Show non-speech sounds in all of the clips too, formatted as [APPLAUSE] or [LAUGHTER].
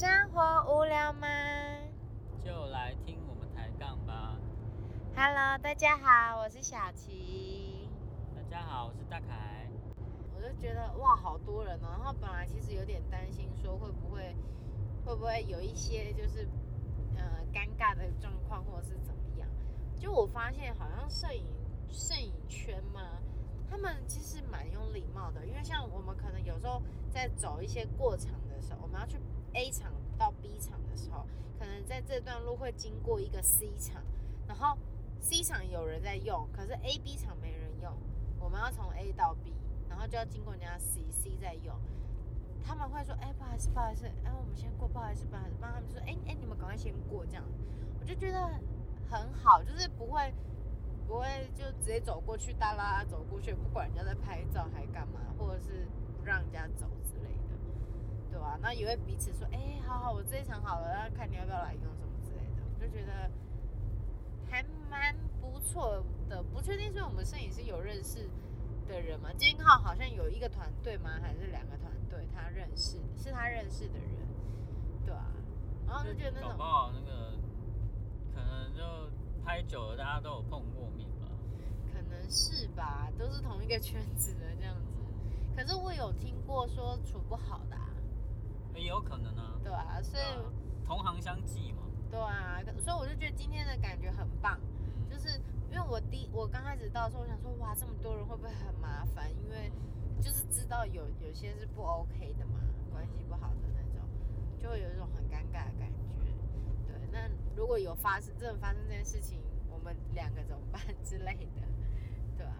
生活无聊吗就来听我们抬杠吧。？Hello，大家好，我是小琪。大家好，我是大凯。我就觉得哇，好多人哦。然后本来其实有点担心，说会不会会不会有一些就是呃尴尬的状况，或者是怎么样？就我发现好像摄影摄影圈嘛，他们其实蛮有礼貌的，因为像我们可能有时候在走一些过场的时候，我们要去 A 场到 B 场的时候，可能在这段路会经过一个 C 场，然后 C 场有人在用，可是 A、B 场没人用，我们要从 A 到 B，然后就要经过人家 C，C 在用。他们会说：“哎、不好意思，不好意思，哎、我们先过，不好意思，不好意思。”帮他们说：“哎、哎、你们赶快先过。”这样，我就觉得很好，就是不会不会就直接走过去，哒啦走过去，不管人家在拍照还干嘛，或者是不让人家走之类，那也会彼此说：“哎、好好，我这一场好了，那看你要不要来用什么之类的。”我就觉得还蛮不错的，不确定是我们摄影师有认识的人吗？金浩好像有一个团队吗？还是两个团队？他认识是他认识的人，对啊。然后就觉得那种好那个可能就拍久了，大家都有碰过面吧。可能是吧，都是同一个圈子的这样子。可是我有听过说处不好的、啊，也有可能啊。对啊，所以啊同行相忌嘛。对啊，所以我就觉得今天的感觉很棒。嗯就是因为我第我刚开始到的时候，我想说哇，这么多人会不会很麻烦？因为就是知道有有些是不 OK 的嘛，关系不好的那种，就会有一种很尴尬的感觉。对，那如果有发生真的发生这件事情，我们两个怎么办之类的，对吧、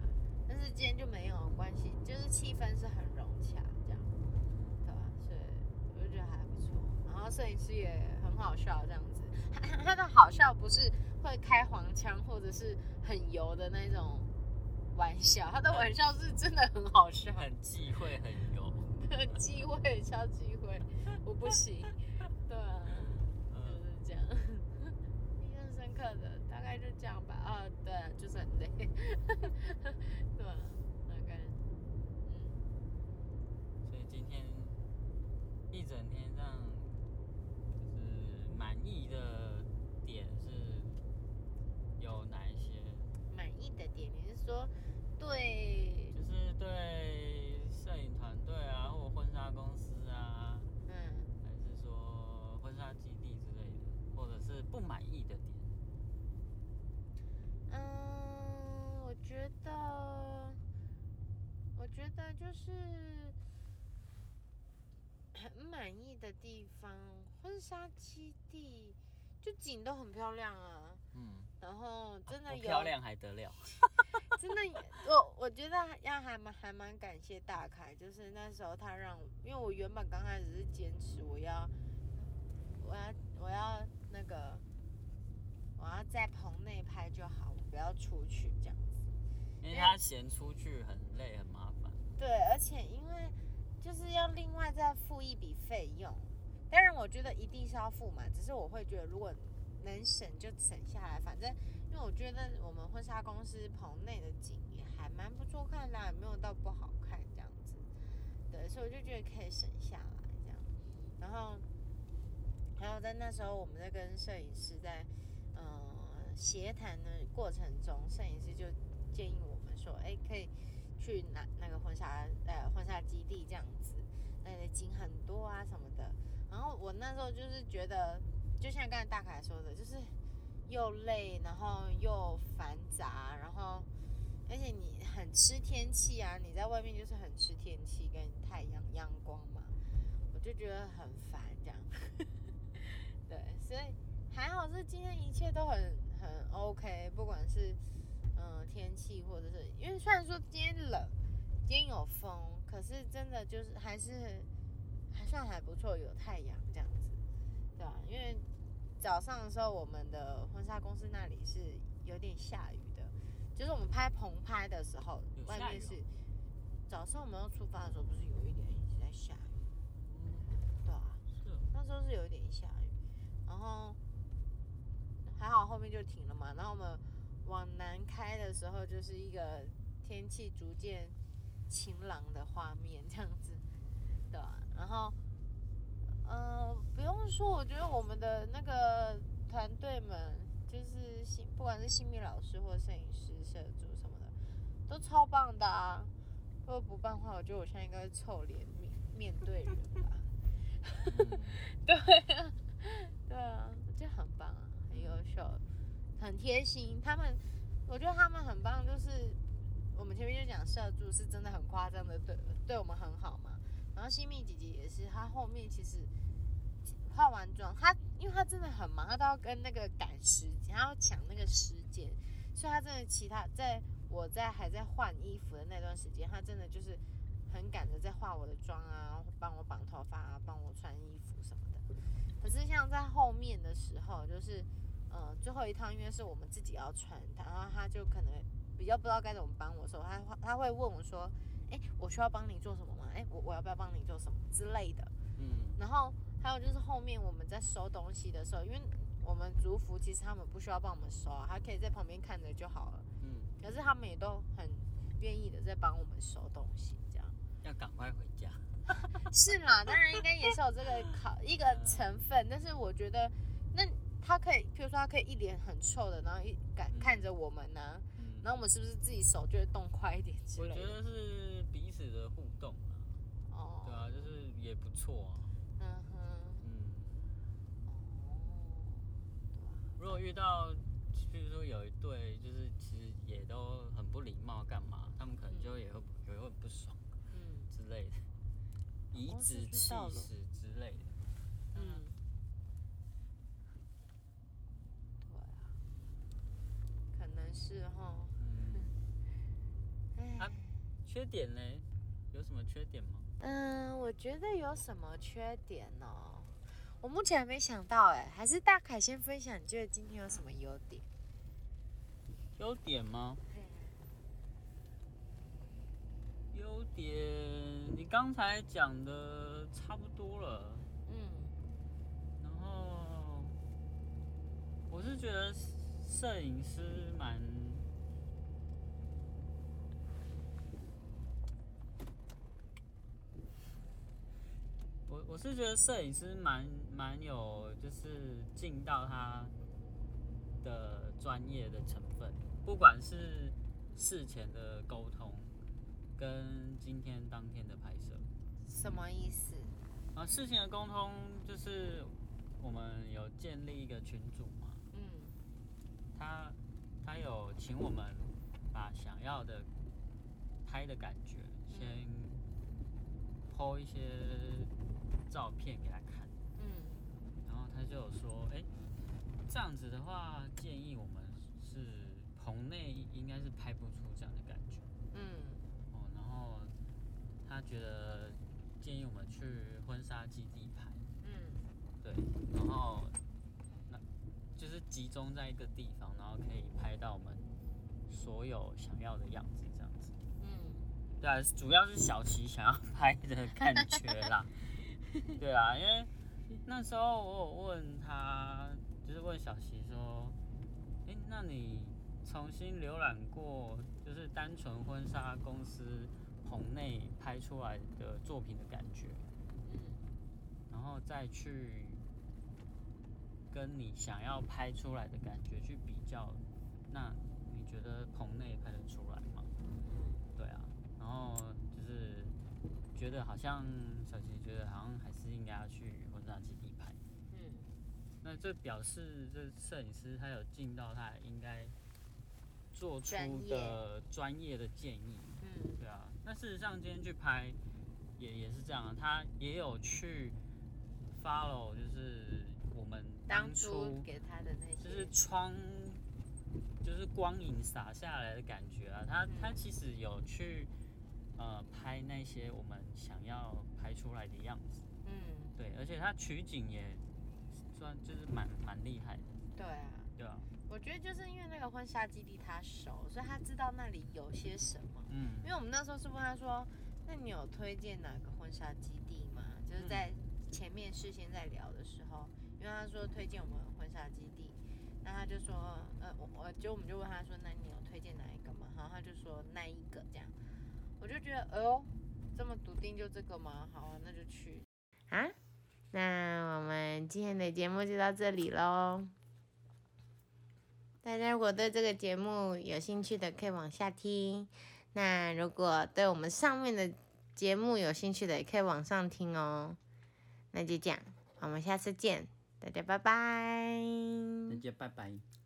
但是今天就没有关系，就是气氛是很融洽这样，对吧、所以我就觉得还不错。然后摄影师也很好笑，这样子，他他的好笑不是会开黄腔或者是很油的那种玩笑，他的玩笑是真的很好笑，很忌讳，很油。[LAUGHS] 很忌讳，超忌讳，我不行，对啊，就嗯，是这样，印象深刻的大概就这样吧，啊，对啊，就是很累，对啊，大概，嗯。所以今天一整天这样，就是满意的点是有哪一些？满意的点，你是说对，就是对摄影团队啊，或婚纱公司啊，嗯，还是说婚纱基地之类的，或者是不满意的点？嗯，我觉得，我觉得就是很满意的地方，婚纱基地就景都很漂亮啊，嗯，然后真的有不漂亮还得了？[LAUGHS] 真的有，我我觉得要还蛮还蛮感谢大凯，就是那时候他让我，因为我原本刚开始是坚持我要，我要我要那个，我要在棚内拍就好，我不要出去这样子。因为他嫌出去很累很麻烦。对，而且因为就是要另外再一笔费用，当然我觉得一定是要付嘛，只是我会觉得如果能省就省下来，反正因为我觉得我们婚纱公司棚内的景也还蛮不错看的啊、也没有到不好看这样子，对，所以我就觉得可以省下来这样，然后还有在那时候我们在跟摄影师在呃协谈的过程中，摄影师就建议我们说，哎，可以去那那个婚纱呃婚纱基地这样，的景很多啊什么的。然后我那时候就是觉得，就像刚才大凯说的，就是又累，然后又繁杂，然后而且你很吃天气啊，你在外面就是很吃天气跟太阳阳光嘛，我就觉得很烦这样。[LAUGHS] 对，所以还好是今天一切都很很 OK，不管是嗯、天气或者是因为虽然说今天冷，今天有风，可是真的就是还是还算还不错，有太阳这样子，对吧、因为早上的时候我们的婚纱公司那里是有点下雨的，就是我们拍棚拍的时候有，外面是早上我们要出发的时候不是有一点一直在下雨，对啊，是哦那时候是有一点下雨，然后还好后面就停了嘛。然后我们往南开的时候，就是一个天气逐渐晴朗的画面，这样子，对吧、然后，呃，不用说，我觉得我们的那个团队们，就是新不管是新密老师或摄影师、摄组什么的，都超棒的啊。如果不办的话，我觉得我现在应该会臭脸面面对人吧。嗯 [LAUGHS] 对啊，对啊，我觉得很棒啊，很优秀，很贴心。他们，我觉得他们很棒，就是我们前面就讲社助是真的很夸张的对对我们很好嘛。然后新密姐姐也是，她后面其实化完妆，她因为她真的很忙，她都要跟那个赶时间，她要抢那个时间，所以她真的其他在我在还在换衣服的那段时间，她真的就是很赶着在化我的妆啊，帮我绑头发啊，帮我穿衣服什么的。可是像在后面的时候，就是嗯最后一趟，因为是我们自己要穿，然后她就可能比较不知道该怎么帮我的时候，他会她会问我说：“哎、我需要帮你做什么吗？哎、我我要不要帮你做什么之类的。”嗯然后还有就是后面我们在收东西的时候，因为我们族服其实他们不需要帮我们收啊，他可以在旁边看着就好了。嗯，可是他们也都很愿意的在帮我们收东西，这样 [LAUGHS] 要赶快回家。[LAUGHS] 是啦，当然应该也是有这个考一个成分，但是我觉得那他可以，譬如说他可以一脸很臭的，然后一看看着我们呢、嗯，然后我们是不是自己手就会动快一点之我觉？得是彼此的互动啊，哦，对啊，就是也不错啊。嗯哼，嗯，哦，如果遇到，比如说有一对，就是其实也都很不礼貌，干嘛？他们可能就也会也会很不爽嗯 [LAUGHS] 之类的，[LAUGHS] 颐公司指气知道了使之类的。嗯，对啊，可能是哈，缺点呢？有什么缺点吗？嗯，我觉得有什么缺点呢、我目前还没想到哎，还是大凯先分享，你觉得今天有什么优点？优点吗？优点，你刚才讲的差不多了。嗯然后，我是觉得摄影师蛮，我我是觉得摄影师蛮蛮有，就是尽到他的专业的成分，不管是事前的沟通，跟今天当天的拍摄。什么意思？啊，事情的沟通就是我们有建立一个群组嘛，嗯他他有请我们把想要的拍的感觉先抛一些照片给他看，嗯然后他就有说，哎、这样子的话，建议我们是棚内应该是拍不出这样的感觉。嗯哦，然后他觉得建议我们去婚纱基地拍，嗯对，然后那就是集中在一个地方，然后可以拍到我们所有想要的样子，这样子。嗯对啊，主要是小琪想要拍的感觉啦。[LAUGHS] [LAUGHS] 对啊，因为那时候我有问他，就是问小琪说，诶，那你重新浏览过，就是单纯婚纱公司棚内拍出来的作品的感觉，嗯然后再去跟你想要拍出来的感觉去比较，那你觉得棚内拍得出来吗？对啊，然后就是觉得好像小琪觉得好像还是应该要去婚纱基地拍，嗯。那这表示这摄影师他有尽到他应该做出的专业。的建议，嗯。对啊，那事实上今天去拍也也是这样啊，他也有去 follow，就是我们当初初给他的那些，就是窗，就是光影洒下来的感觉啊。他他嗯其实有去呃拍那些我们想要拍出来的样子，嗯，对，而且他取景也算就是蛮蛮厉害的，对啊。对啊，我觉得就是因为那个婚纱基地他熟，所以他知道那里有些什么。嗯因为我们那时候是问他说：“那你有推荐哪个婚纱基地吗？”就是在前面事先在聊的时候，因为他说推荐我们婚纱基地，那他就说：“呃，我我就我们就问他说：那你有推荐哪一个吗？”然后他就说那一个这样，我就觉得，哎呦，这么笃定就这个吗？好啊，那就去啊。那我们今天的节目就到这里喽。大家如果对这个节目有兴趣的，可以往下听。那如果对我们上面的节目有兴趣的，也可以往上听哦。那就这样，我们下次见，大家拜拜。大家拜拜。